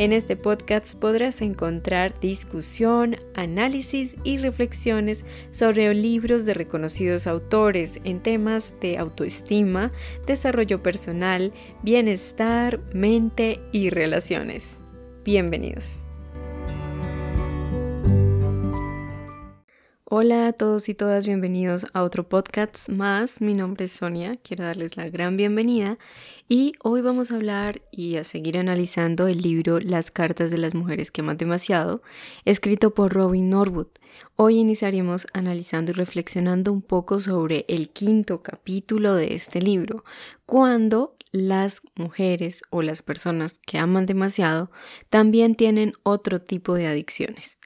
En este podcast podrás encontrar discusión, análisis y reflexiones sobre libros de reconocidos autores en temas de autoestima, desarrollo personal, bienestar, mente y relaciones. Bienvenidos. Hola a todos y todas, bienvenidos a otro podcast más. Mi nombre es Sonia, quiero darles la gran bienvenida y hoy vamos a hablar y a seguir analizando el libro Las cartas de las mujeres que aman demasiado, escrito por Robin Norwood. Hoy iniciaremos analizando y reflexionando un poco sobre el quinto capítulo de este libro, cuando las mujeres o las personas que aman demasiado también tienen otro tipo de adicciones.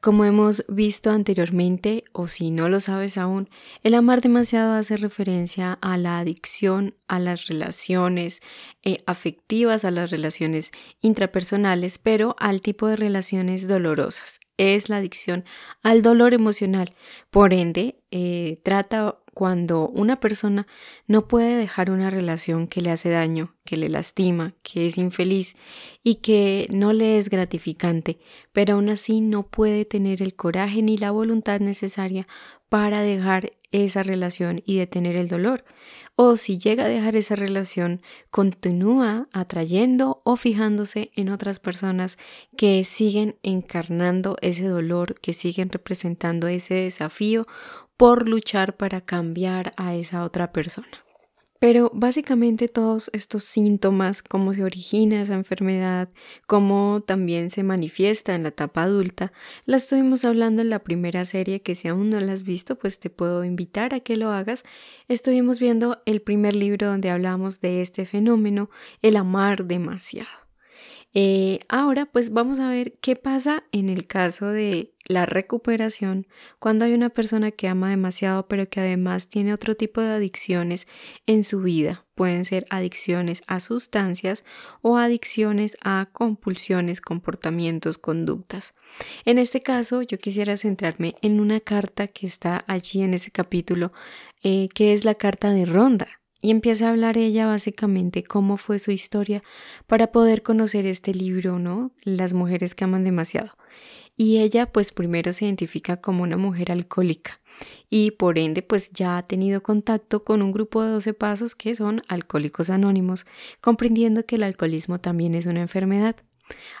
Como hemos visto anteriormente, o si no lo sabes aún, el amar demasiado hace referencia a la adicción a las relaciones eh, afectivas, a las relaciones intrapersonales, pero al tipo de relaciones dolorosas. Es la adicción al dolor emocional. Por ende, eh, trata cuando una persona no puede dejar una relación que le hace daño, que le lastima, que es infeliz y que no le es gratificante, pero aún así no puede tener el coraje ni la voluntad necesaria para dejar esa relación y detener el dolor. O si llega a dejar esa relación, continúa atrayendo o fijándose en otras personas que siguen encarnando ese dolor, que siguen representando ese desafío por luchar para cambiar a esa otra persona. Pero básicamente todos estos síntomas, cómo se origina esa enfermedad, cómo también se manifiesta en la etapa adulta, la estuvimos hablando en la primera serie que si aún no la has visto, pues te puedo invitar a que lo hagas. Estuvimos viendo el primer libro donde hablamos de este fenómeno, el amar demasiado. Eh, ahora pues vamos a ver qué pasa en el caso de la recuperación cuando hay una persona que ama demasiado pero que además tiene otro tipo de adicciones en su vida. Pueden ser adicciones a sustancias o adicciones a compulsiones, comportamientos, conductas. En este caso yo quisiera centrarme en una carta que está allí en ese capítulo, eh, que es la carta de Ronda. Y empieza a hablar ella básicamente cómo fue su historia para poder conocer este libro, ¿no? Las mujeres que aman demasiado. Y ella pues primero se identifica como una mujer alcohólica y por ende pues ya ha tenido contacto con un grupo de 12 pasos que son alcohólicos anónimos, comprendiendo que el alcoholismo también es una enfermedad.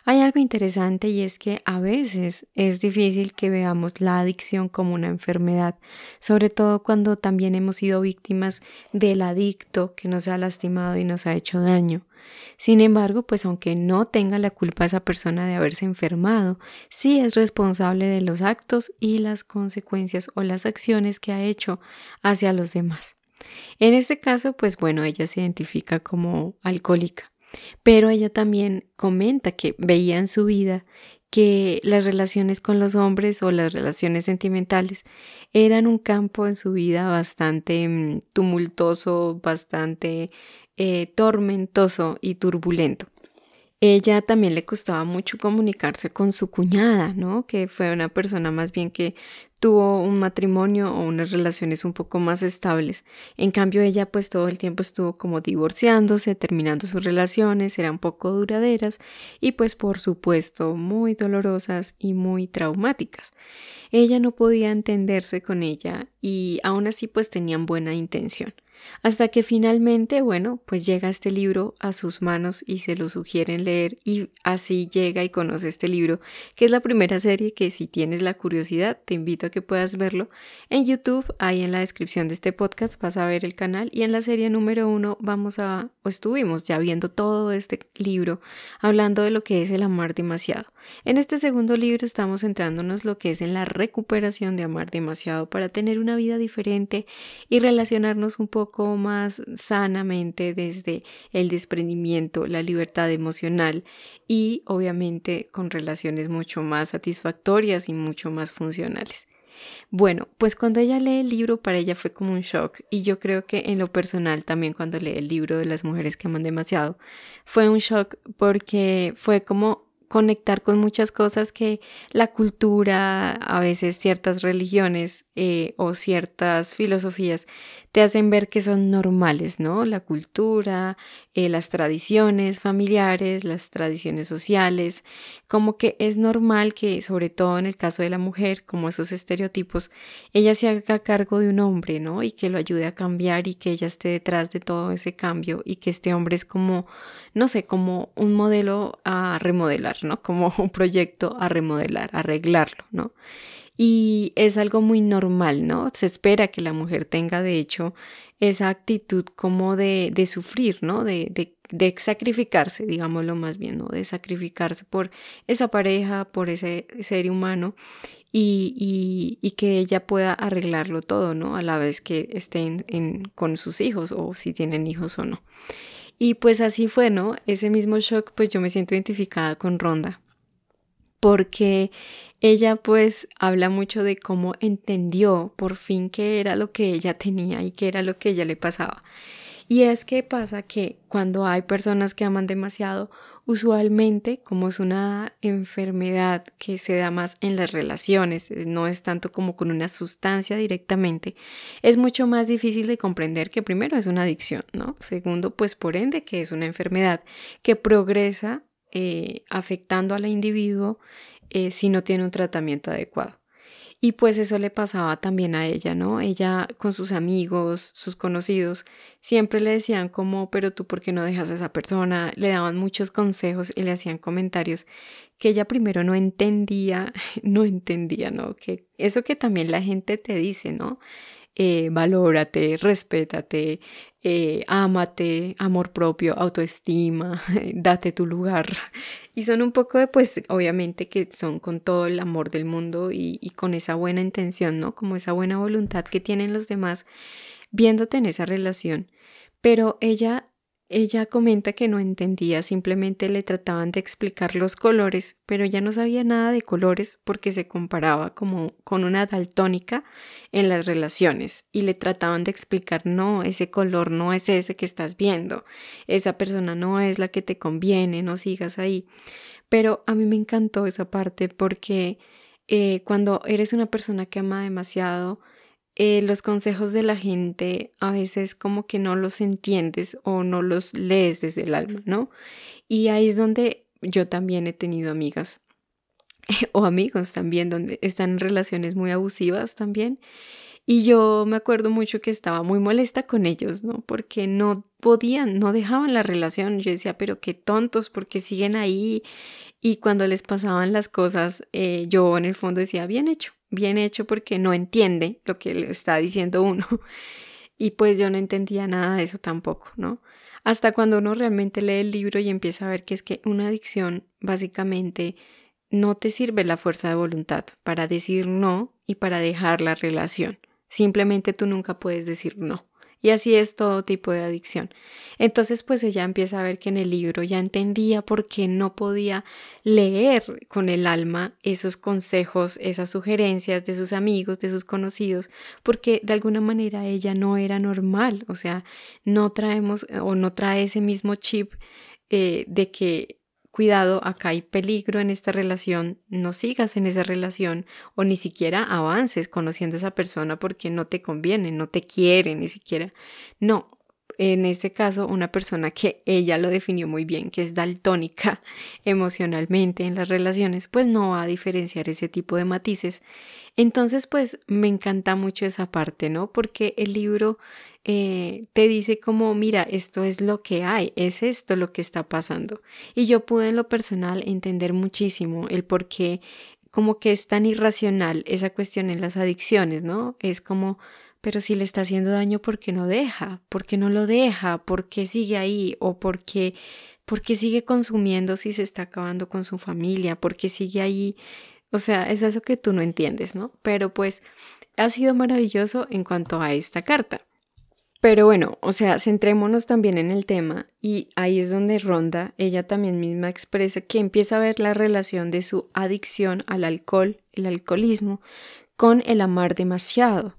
Hay algo interesante y es que a veces es difícil que veamos la adicción como una enfermedad, sobre todo cuando también hemos sido víctimas del adicto que nos ha lastimado y nos ha hecho daño. Sin embargo, pues aunque no tenga la culpa esa persona de haberse enfermado, sí es responsable de los actos y las consecuencias o las acciones que ha hecho hacia los demás. En este caso, pues bueno, ella se identifica como alcohólica. Pero ella también comenta que veía en su vida que las relaciones con los hombres o las relaciones sentimentales eran un campo en su vida bastante mm, tumultuoso, bastante eh, tormentoso y turbulento. Ella también le costaba mucho comunicarse con su cuñada, ¿no? Que fue una persona más bien que tuvo un matrimonio o unas relaciones un poco más estables. En cambio, ella pues todo el tiempo estuvo como divorciándose, terminando sus relaciones, eran poco duraderas y pues por supuesto muy dolorosas y muy traumáticas. Ella no podía entenderse con ella y aún así pues tenían buena intención. Hasta que finalmente, bueno, pues llega este libro a sus manos y se lo sugieren leer y así llega y conoce este libro, que es la primera serie que si tienes la curiosidad te invito a que puedas verlo en YouTube, ahí en la descripción de este podcast vas a ver el canal y en la serie número uno vamos a, o estuvimos ya viendo todo este libro, hablando de lo que es el amar demasiado. En este segundo libro estamos centrándonos lo que es en la recuperación de amar demasiado para tener una vida diferente y relacionarnos un poco más sanamente desde el desprendimiento, la libertad emocional y obviamente con relaciones mucho más satisfactorias y mucho más funcionales. Bueno, pues cuando ella lee el libro para ella fue como un shock y yo creo que en lo personal también cuando lee el libro de las mujeres que aman demasiado fue un shock porque fue como conectar con muchas cosas que la cultura, a veces ciertas religiones eh, o ciertas filosofías te hacen ver que son normales, ¿no? La cultura, eh, las tradiciones familiares, las tradiciones sociales, como que es normal que, sobre todo en el caso de la mujer, como esos estereotipos, ella se haga cargo de un hombre, ¿no? Y que lo ayude a cambiar y que ella esté detrás de todo ese cambio y que este hombre es como, no sé, como un modelo a remodelar, ¿no? Como un proyecto a remodelar, arreglarlo, ¿no? Y es algo muy normal, ¿no? Se espera que la mujer tenga, de hecho, esa actitud como de, de sufrir, ¿no? De, de, de, sacrificarse, digámoslo más bien, ¿no? De sacrificarse por esa pareja, por ese ser humano y, y, y que ella pueda arreglarlo todo, ¿no? A la vez que estén en, con sus hijos o si tienen hijos o no. Y pues así fue, ¿no? Ese mismo shock, pues yo me siento identificada con Ronda porque ella pues habla mucho de cómo entendió por fin qué era lo que ella tenía y qué era lo que ella le pasaba. Y es que pasa que cuando hay personas que aman demasiado, usualmente como es una enfermedad que se da más en las relaciones, eh, no es tanto como con una sustancia directamente, es mucho más difícil de comprender que primero es una adicción, ¿no? Segundo, pues por ende que es una enfermedad que progresa eh, afectando al individuo eh, si no tiene un tratamiento adecuado. Y pues eso le pasaba también a ella, ¿no? Ella con sus amigos, sus conocidos, siempre le decían como, pero tú por qué no dejas a esa persona, le daban muchos consejos y le hacían comentarios que ella primero no entendía, no entendía, ¿no? Que eso que también la gente te dice, ¿no? Eh, valórate, respétate, eh, ámate, amor propio, autoestima, date tu lugar. Y son un poco de, pues, obviamente que son con todo el amor del mundo y, y con esa buena intención, ¿no? Como esa buena voluntad que tienen los demás viéndote en esa relación. Pero ella ella comenta que no entendía, simplemente le trataban de explicar los colores, pero ella no sabía nada de colores porque se comparaba como con una daltónica en las relaciones y le trataban de explicar no, ese color no es ese que estás viendo, esa persona no es la que te conviene, no sigas ahí. Pero a mí me encantó esa parte porque eh, cuando eres una persona que ama demasiado, eh, los consejos de la gente a veces como que no los entiendes o no los lees desde el alma, ¿no? Y ahí es donde yo también he tenido amigas o amigos también donde están en relaciones muy abusivas también. Y yo me acuerdo mucho que estaba muy molesta con ellos, ¿no? Porque no podían, no dejaban la relación. Yo decía, pero qué tontos, porque siguen ahí. Y cuando les pasaban las cosas, eh, yo en el fondo decía, bien hecho, bien hecho porque no entiende lo que le está diciendo uno. Y pues yo no entendía nada de eso tampoco, ¿no? Hasta cuando uno realmente lee el libro y empieza a ver que es que una adicción básicamente no te sirve la fuerza de voluntad para decir no y para dejar la relación. Simplemente tú nunca puedes decir no. Y así es todo tipo de adicción. Entonces, pues ella empieza a ver que en el libro ya entendía por qué no podía leer con el alma esos consejos, esas sugerencias de sus amigos, de sus conocidos, porque de alguna manera ella no era normal, o sea, no traemos o no trae ese mismo chip eh, de que cuidado, acá hay peligro en esta relación, no sigas en esa relación o ni siquiera avances conociendo a esa persona porque no te conviene, no te quiere ni siquiera. No, en este caso una persona que ella lo definió muy bien, que es daltónica emocionalmente en las relaciones, pues no va a diferenciar ese tipo de matices. Entonces, pues me encanta mucho esa parte, ¿no? Porque el libro eh, te dice como, mira, esto es lo que hay, es esto lo que está pasando. Y yo pude en lo personal entender muchísimo el por qué como que es tan irracional esa cuestión en las adicciones, ¿no? Es como, pero si le está haciendo daño, ¿por qué no deja? ¿Por qué no lo deja? ¿Por qué sigue ahí? ¿O por qué, por qué sigue consumiendo si se está acabando con su familia? ¿Por qué sigue ahí? O sea, es eso que tú no entiendes, ¿no? Pero pues ha sido maravilloso en cuanto a esta carta. Pero bueno, o sea, centrémonos también en el tema y ahí es donde Ronda, ella también misma expresa que empieza a ver la relación de su adicción al alcohol, el alcoholismo, con el amar demasiado.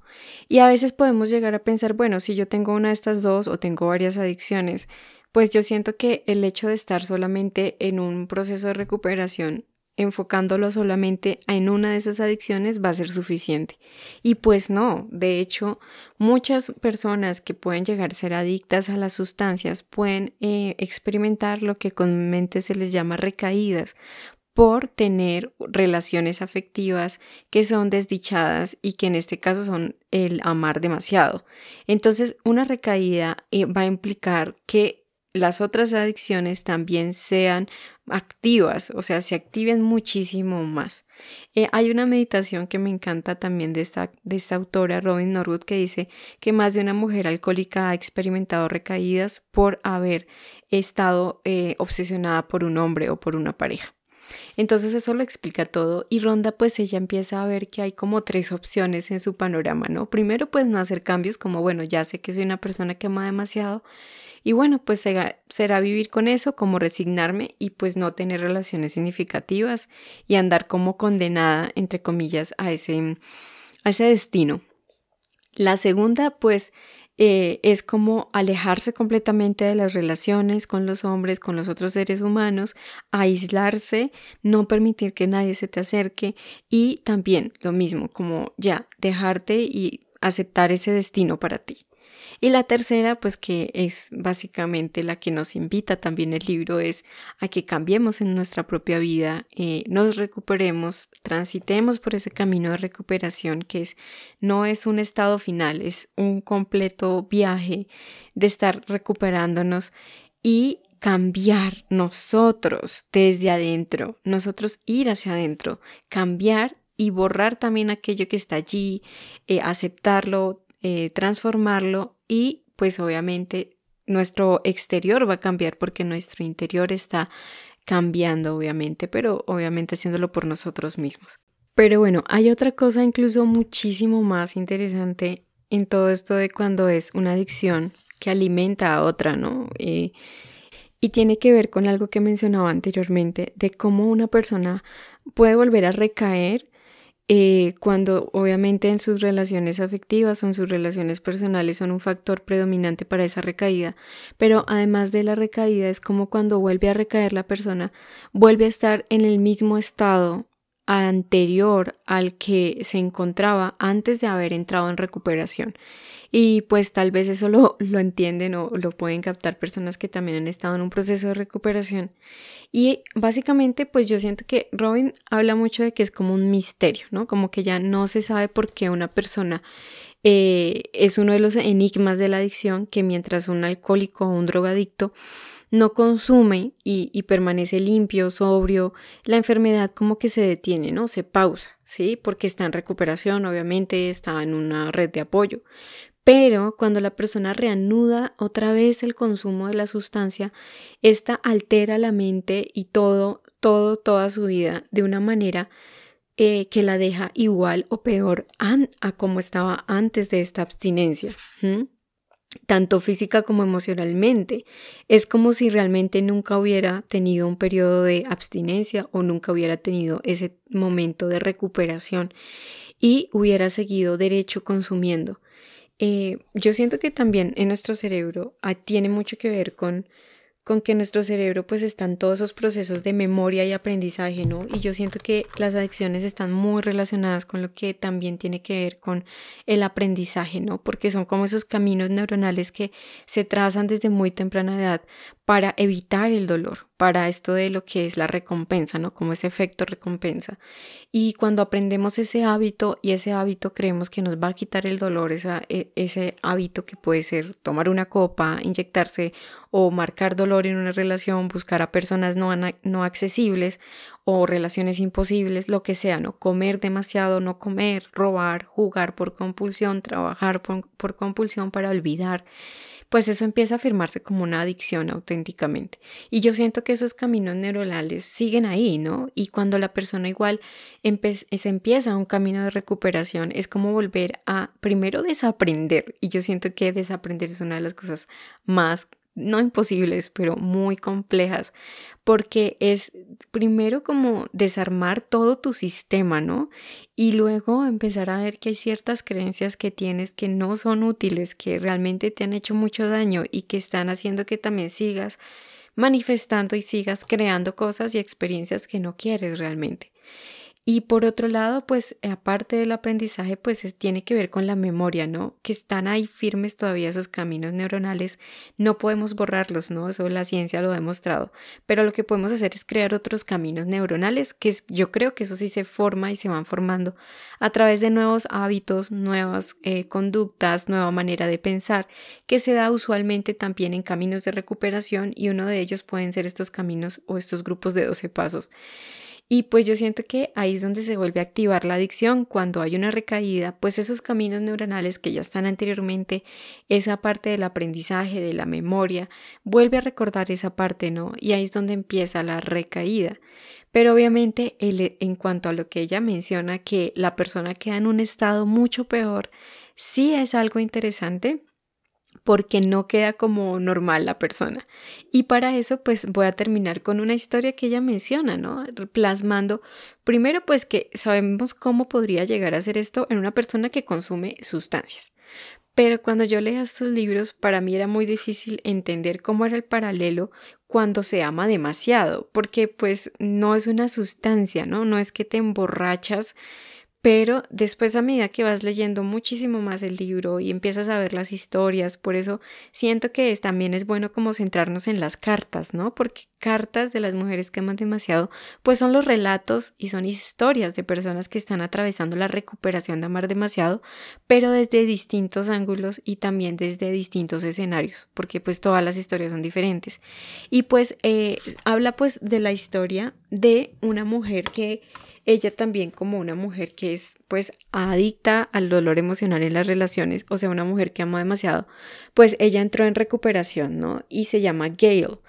Y a veces podemos llegar a pensar, bueno, si yo tengo una de estas dos o tengo varias adicciones, pues yo siento que el hecho de estar solamente en un proceso de recuperación enfocándolo solamente en una de esas adicciones va a ser suficiente. Y pues no, de hecho, muchas personas que pueden llegar a ser adictas a las sustancias pueden eh, experimentar lo que comúnmente se les llama recaídas por tener relaciones afectivas que son desdichadas y que en este caso son el amar demasiado. Entonces, una recaída eh, va a implicar que las otras adicciones también sean activas, o sea, se activen muchísimo más. Eh, hay una meditación que me encanta también de esta, de esta autora, Robin Norwood, que dice que más de una mujer alcohólica ha experimentado recaídas por haber estado eh, obsesionada por un hombre o por una pareja. Entonces eso lo explica todo y Ronda pues ella empieza a ver que hay como tres opciones en su panorama, ¿no? Primero pues no hacer cambios como bueno, ya sé que soy una persona que ama demasiado, y bueno, pues será vivir con eso, como resignarme y pues no tener relaciones significativas y andar como condenada, entre comillas, a ese, a ese destino. La segunda, pues, eh, es como alejarse completamente de las relaciones con los hombres, con los otros seres humanos, aislarse, no permitir que nadie se te acerque y también lo mismo, como ya dejarte y aceptar ese destino para ti. Y la tercera, pues que es básicamente la que nos invita también el libro, es a que cambiemos en nuestra propia vida, eh, nos recuperemos, transitemos por ese camino de recuperación que es, no es un estado final, es un completo viaje de estar recuperándonos y cambiar nosotros desde adentro, nosotros ir hacia adentro, cambiar y borrar también aquello que está allí, eh, aceptarlo, eh, transformarlo y pues obviamente nuestro exterior va a cambiar porque nuestro interior está cambiando obviamente, pero obviamente haciéndolo por nosotros mismos. Pero bueno, hay otra cosa incluso muchísimo más interesante en todo esto de cuando es una adicción que alimenta a otra, ¿no? y tiene que ver con algo que mencionaba anteriormente, de cómo una persona puede volver a recaer eh, cuando obviamente en sus relaciones afectivas o en sus relaciones personales son un factor predominante para esa recaída, pero además de la recaída es como cuando vuelve a recaer la persona, vuelve a estar en el mismo estado anterior al que se encontraba antes de haber entrado en recuperación. Y pues tal vez eso lo, lo entienden o lo pueden captar personas que también han estado en un proceso de recuperación. Y básicamente pues yo siento que Robin habla mucho de que es como un misterio, ¿no? Como que ya no se sabe por qué una persona eh, es uno de los enigmas de la adicción que mientras un alcohólico o un drogadicto no consume y, y, permanece limpio, sobrio, la enfermedad como que se detiene, ¿no? Se pausa, ¿sí? Porque está en recuperación, obviamente, está en una red de apoyo. Pero cuando la persona reanuda otra vez el consumo de la sustancia, esta altera la mente y todo, todo, toda su vida de una manera eh, que la deja igual o peor a como estaba antes de esta abstinencia. tanto física como emocionalmente. Es como si realmente nunca hubiera tenido un periodo de abstinencia o nunca hubiera tenido ese momento de recuperación y hubiera seguido derecho consumiendo. Eh, yo siento que también en nuestro cerebro ah, tiene mucho que ver con, con que en nuestro cerebro pues están todos esos procesos de memoria y aprendizaje, ¿no? Y yo siento que las adicciones están muy relacionadas con lo que también tiene que ver con el aprendizaje, ¿no? Porque son como esos caminos neuronales que se trazan desde muy temprana edad para evitar el dolor, para esto de lo que es la recompensa, ¿no? Como ese efecto recompensa. Y cuando aprendemos ese hábito y ese hábito creemos que nos va a quitar el dolor, esa, e, ese hábito que puede ser tomar una copa, inyectarse o marcar dolor en una relación, buscar a personas no, no accesibles o relaciones imposibles, lo que sea, ¿no? Comer demasiado, no comer, robar, jugar por compulsión, trabajar por compulsión para olvidar pues eso empieza a afirmarse como una adicción auténticamente. Y yo siento que esos caminos neuronales siguen ahí, ¿no? Y cuando la persona igual se empieza un camino de recuperación, es como volver a primero desaprender. Y yo siento que desaprender es una de las cosas más no imposibles, pero muy complejas, porque es primero como desarmar todo tu sistema, ¿no? Y luego empezar a ver que hay ciertas creencias que tienes que no son útiles, que realmente te han hecho mucho daño y que están haciendo que también sigas manifestando y sigas creando cosas y experiencias que no quieres realmente. Y por otro lado, pues aparte del aprendizaje, pues tiene que ver con la memoria, ¿no? Que están ahí firmes todavía esos caminos neuronales, no podemos borrarlos, ¿no? Eso la ciencia lo ha demostrado, pero lo que podemos hacer es crear otros caminos neuronales, que yo creo que eso sí se forma y se van formando a través de nuevos hábitos, nuevas eh, conductas, nueva manera de pensar, que se da usualmente también en caminos de recuperación y uno de ellos pueden ser estos caminos o estos grupos de 12 pasos. Y pues yo siento que ahí es donde se vuelve a activar la adicción cuando hay una recaída, pues esos caminos neuronales que ya están anteriormente, esa parte del aprendizaje, de la memoria, vuelve a recordar esa parte, ¿no? Y ahí es donde empieza la recaída. Pero obviamente en cuanto a lo que ella menciona, que la persona queda en un estado mucho peor, sí es algo interesante porque no queda como normal la persona. Y para eso pues voy a terminar con una historia que ella menciona, ¿no? Plasmando primero pues que sabemos cómo podría llegar a ser esto en una persona que consume sustancias. Pero cuando yo leía estos libros, para mí era muy difícil entender cómo era el paralelo cuando se ama demasiado, porque pues no es una sustancia, ¿no? No es que te emborrachas pero después a medida que vas leyendo muchísimo más el libro y empiezas a ver las historias, por eso siento que también es bueno como centrarnos en las cartas, ¿no? Porque cartas de las mujeres que aman demasiado, pues son los relatos y son historias de personas que están atravesando la recuperación de amar demasiado, pero desde distintos ángulos y también desde distintos escenarios, porque pues todas las historias son diferentes. Y pues eh, habla pues de la historia de una mujer que ella también como una mujer que es pues adicta al dolor emocional en las relaciones, o sea, una mujer que ama demasiado, pues ella entró en recuperación, ¿no? Y se llama Gail.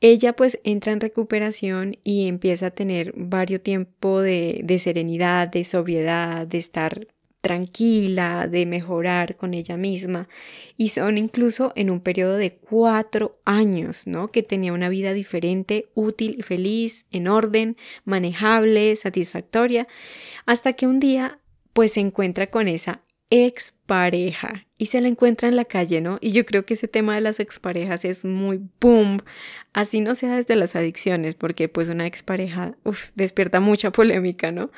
Ella pues entra en recuperación y empieza a tener varios tiempo de, de serenidad, de sobriedad, de estar tranquila, de mejorar con ella misma. Y son incluso en un periodo de cuatro años, ¿no? Que tenía una vida diferente, útil, feliz, en orden, manejable, satisfactoria, hasta que un día pues se encuentra con esa expareja y se la encuentra en la calle, ¿no? Y yo creo que ese tema de las exparejas es muy boom, así no sea desde las adicciones, porque pues una expareja uf, despierta mucha polémica, ¿no?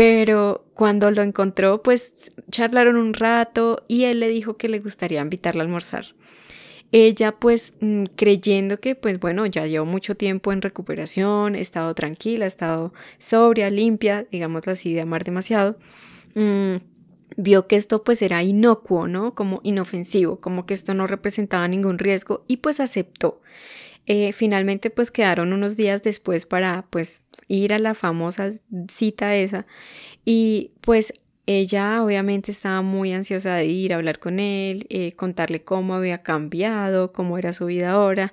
Pero cuando lo encontró, pues charlaron un rato y él le dijo que le gustaría invitarla a almorzar. Ella pues mm, creyendo que pues bueno, ya llevó mucho tiempo en recuperación, ha estado tranquila, ha estado sobria, limpia, digamos así, de amar demasiado, mm, vio que esto pues era inocuo, ¿no? Como inofensivo, como que esto no representaba ningún riesgo y pues aceptó. Eh, finalmente pues quedaron unos días después para pues ir a la famosa cita esa y pues ella obviamente estaba muy ansiosa de ir a hablar con él, eh, contarle cómo había cambiado, cómo era su vida ahora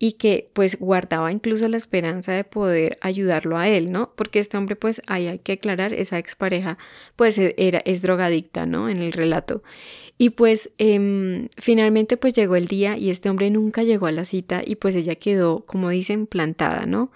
y que pues guardaba incluso la esperanza de poder ayudarlo a él, ¿no? Porque este hombre pues ahí hay que aclarar, esa expareja pues e, era, es drogadicta, ¿no? En el relato. Y pues em, finalmente pues llegó el día y este hombre nunca llegó a la cita y pues ella quedó, como dicen, plantada, ¿no?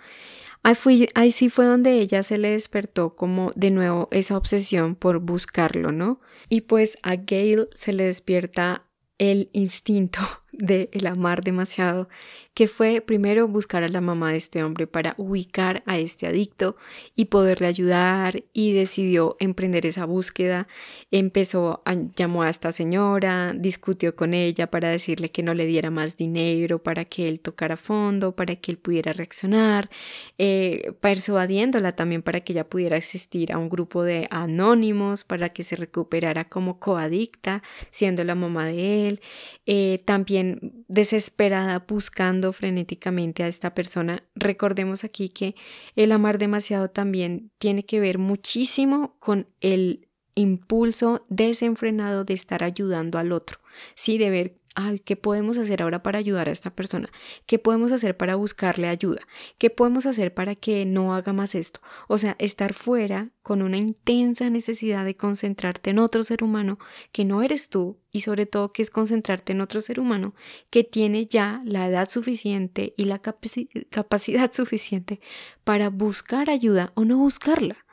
Ahí, ahí sí fue donde ella se le despertó como de nuevo esa obsesión por buscarlo, ¿no? Y pues a Gail se le despierta el instinto de el amar demasiado, que fue primero buscar a la mamá de este hombre para ubicar a este adicto y poderle ayudar y decidió emprender esa búsqueda. Empezó, a, llamó a esta señora, discutió con ella para decirle que no le diera más dinero para que él tocara fondo, para que él pudiera reaccionar, eh, persuadiéndola también para que ella pudiera asistir a un grupo de anónimos para que se recuperara como coadicta, siendo la mamá de él. Eh, también desesperada buscando frenéticamente a esta persona. Recordemos aquí que el amar demasiado también tiene que ver muchísimo con el impulso desenfrenado de estar ayudando al otro, sí, de ver ay, ¿qué podemos hacer ahora para ayudar a esta persona? ¿Qué podemos hacer para buscarle ayuda? ¿Qué podemos hacer para que no haga más esto? O sea, estar fuera con una intensa necesidad de concentrarte en otro ser humano que no eres tú y sobre todo que es concentrarte en otro ser humano que tiene ya la edad suficiente y la capacidad suficiente para buscar ayuda o no buscarla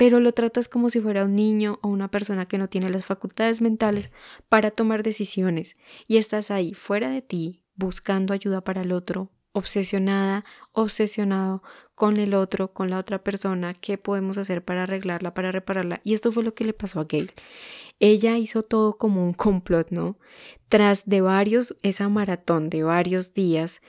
pero lo tratas como si fuera un niño o una persona que no tiene las facultades mentales para tomar decisiones y estás ahí fuera de ti buscando ayuda para el otro, obsesionada, obsesionado con el otro, con la otra persona, qué podemos hacer para arreglarla, para repararla. Y esto fue lo que le pasó a Gail. Ella hizo todo como un complot, ¿no? Tras de varios, esa maratón de varios días,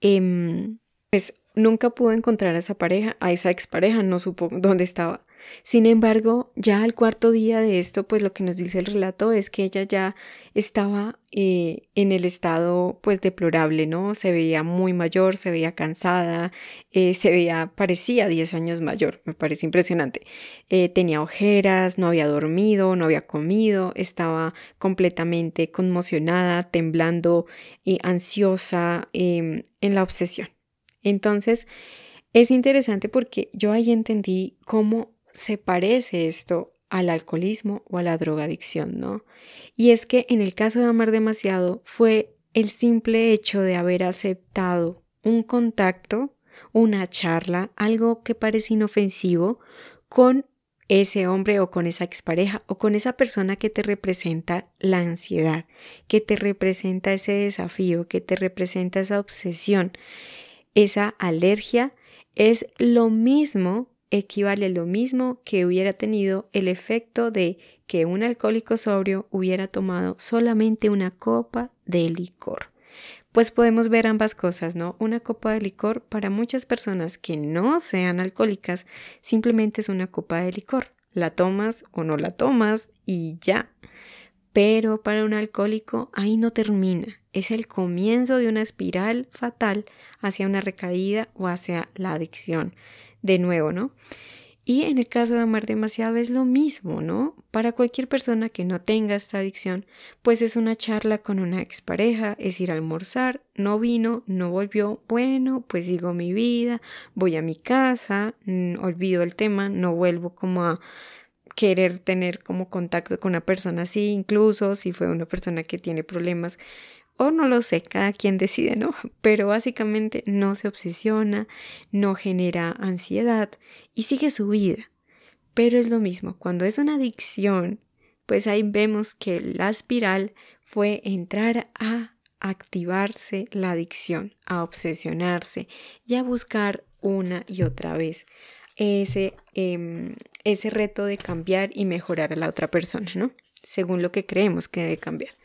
em, pues nunca pudo encontrar a esa pareja, a esa expareja, no supo dónde estaba. Sin embargo, ya al cuarto día de esto, pues lo que nos dice el relato es que ella ya estaba eh, en el estado pues deplorable, ¿no? Se veía muy mayor, se veía cansada, eh, se veía, parecía 10 años mayor, me parece impresionante. Eh, tenía ojeras, no había dormido, no había comido, estaba completamente conmocionada, temblando ansiosa em, en la obsesión. Entonces, es interesante porque yo ahí entendí cómo se parece esto al alcoholismo o a la drogadicción, ¿no? Y es que en el caso de amar demasiado fue el simple hecho de haber aceptado un contacto, una charla, algo que parece inofensivo con ese hombre o con esa expareja o con esa persona que te representa la ansiedad, que te representa ese desafío, que te representa esa obsesión, esa alergia, es lo mismo equivale a lo mismo que hubiera tenido el efecto de que un alcohólico sobrio hubiera tomado solamente una copa de licor. Pues podemos ver ambas cosas, ¿no? Una copa de licor para muchas personas que no sean alcohólicas simplemente es una copa de licor. La tomas o no la tomas y ya. Pero para un alcohólico ahí no termina. Es el comienzo de una espiral fatal hacia una recaída o hacia la adicción de nuevo, ¿no? Y en el caso de amar demasiado es lo mismo, ¿no? Para cualquier persona que no tenga esta adicción, pues es una charla con una expareja, es ir a almorzar, no vino, no volvió, bueno, pues sigo mi vida, voy a mi casa, mm, olvido el tema, no vuelvo como a querer tener como contacto con una persona así, incluso si fue una persona que tiene problemas o no lo sé, cada quien decide, ¿no? Pero básicamente no se obsesiona, no genera ansiedad y sigue su vida. Pero es lo mismo, cuando es una adicción, pues ahí vemos que la espiral fue entrar a activarse la adicción, a obsesionarse y a buscar una y otra vez ese, em, ese reto de cambiar y mejorar a la otra persona, ¿no? Según lo que creemos que debe cambiar.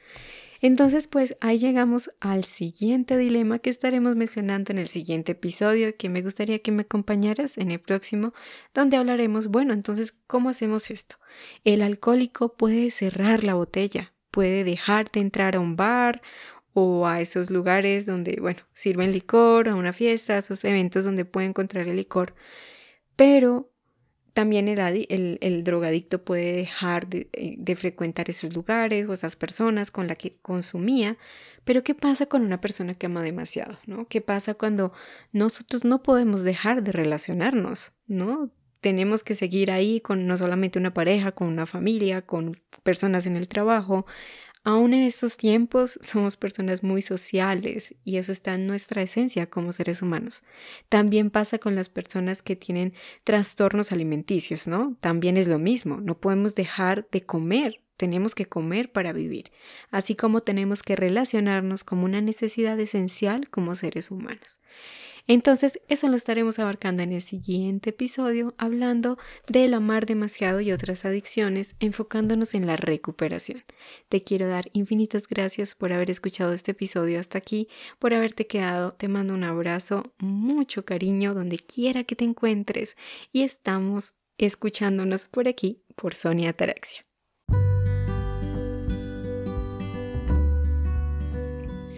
Entonces, pues ahí llegamos al siguiente dilema que estaremos mencionando en el siguiente episodio, que me gustaría que me acompañaras en el próximo, donde hablaremos, bueno, entonces, ¿cómo hacemos esto? El alcohólico puede cerrar la botella, puede dejar de entrar a un bar o a esos lugares donde, bueno, sirven licor, a una fiesta, a esos eventos donde puede encontrar el licor, pero también el, el, drogadicto puede dejar eh, de, frecuentar esos lugares o esas personas con las que consumía, pero ¿qué pasa con una persona que ama demasiado? ¿no? ¿Qué pasa cuando nosotros no podemos dejar de relacionarnos? ¿no? Tenemos que seguir ahí con no solamente una pareja, con una familia, con personas en el trabajo, Aún en estos tiempos somos personas muy sociales y eso está en nuestra esencia como seres humanos. También pasa con las personas que tienen trastornos alimenticios, ¿no? También es lo mismo, no podemos dejar de comer, tenemos que comer para vivir, así como tenemos que relacionarnos como una necesidad esencial como seres humanos. Entonces, eso lo estaremos abarcando en el siguiente episodio, hablando del amar demasiado y otras adicciones, enfocándonos en la recuperación. Te quiero dar infinitas gracias por haber escuchado este episodio hasta aquí, por haberte quedado. Te mando un abrazo, mucho cariño donde quiera que te encuentres y estamos escuchándonos por aquí por Sonia Ataraxia.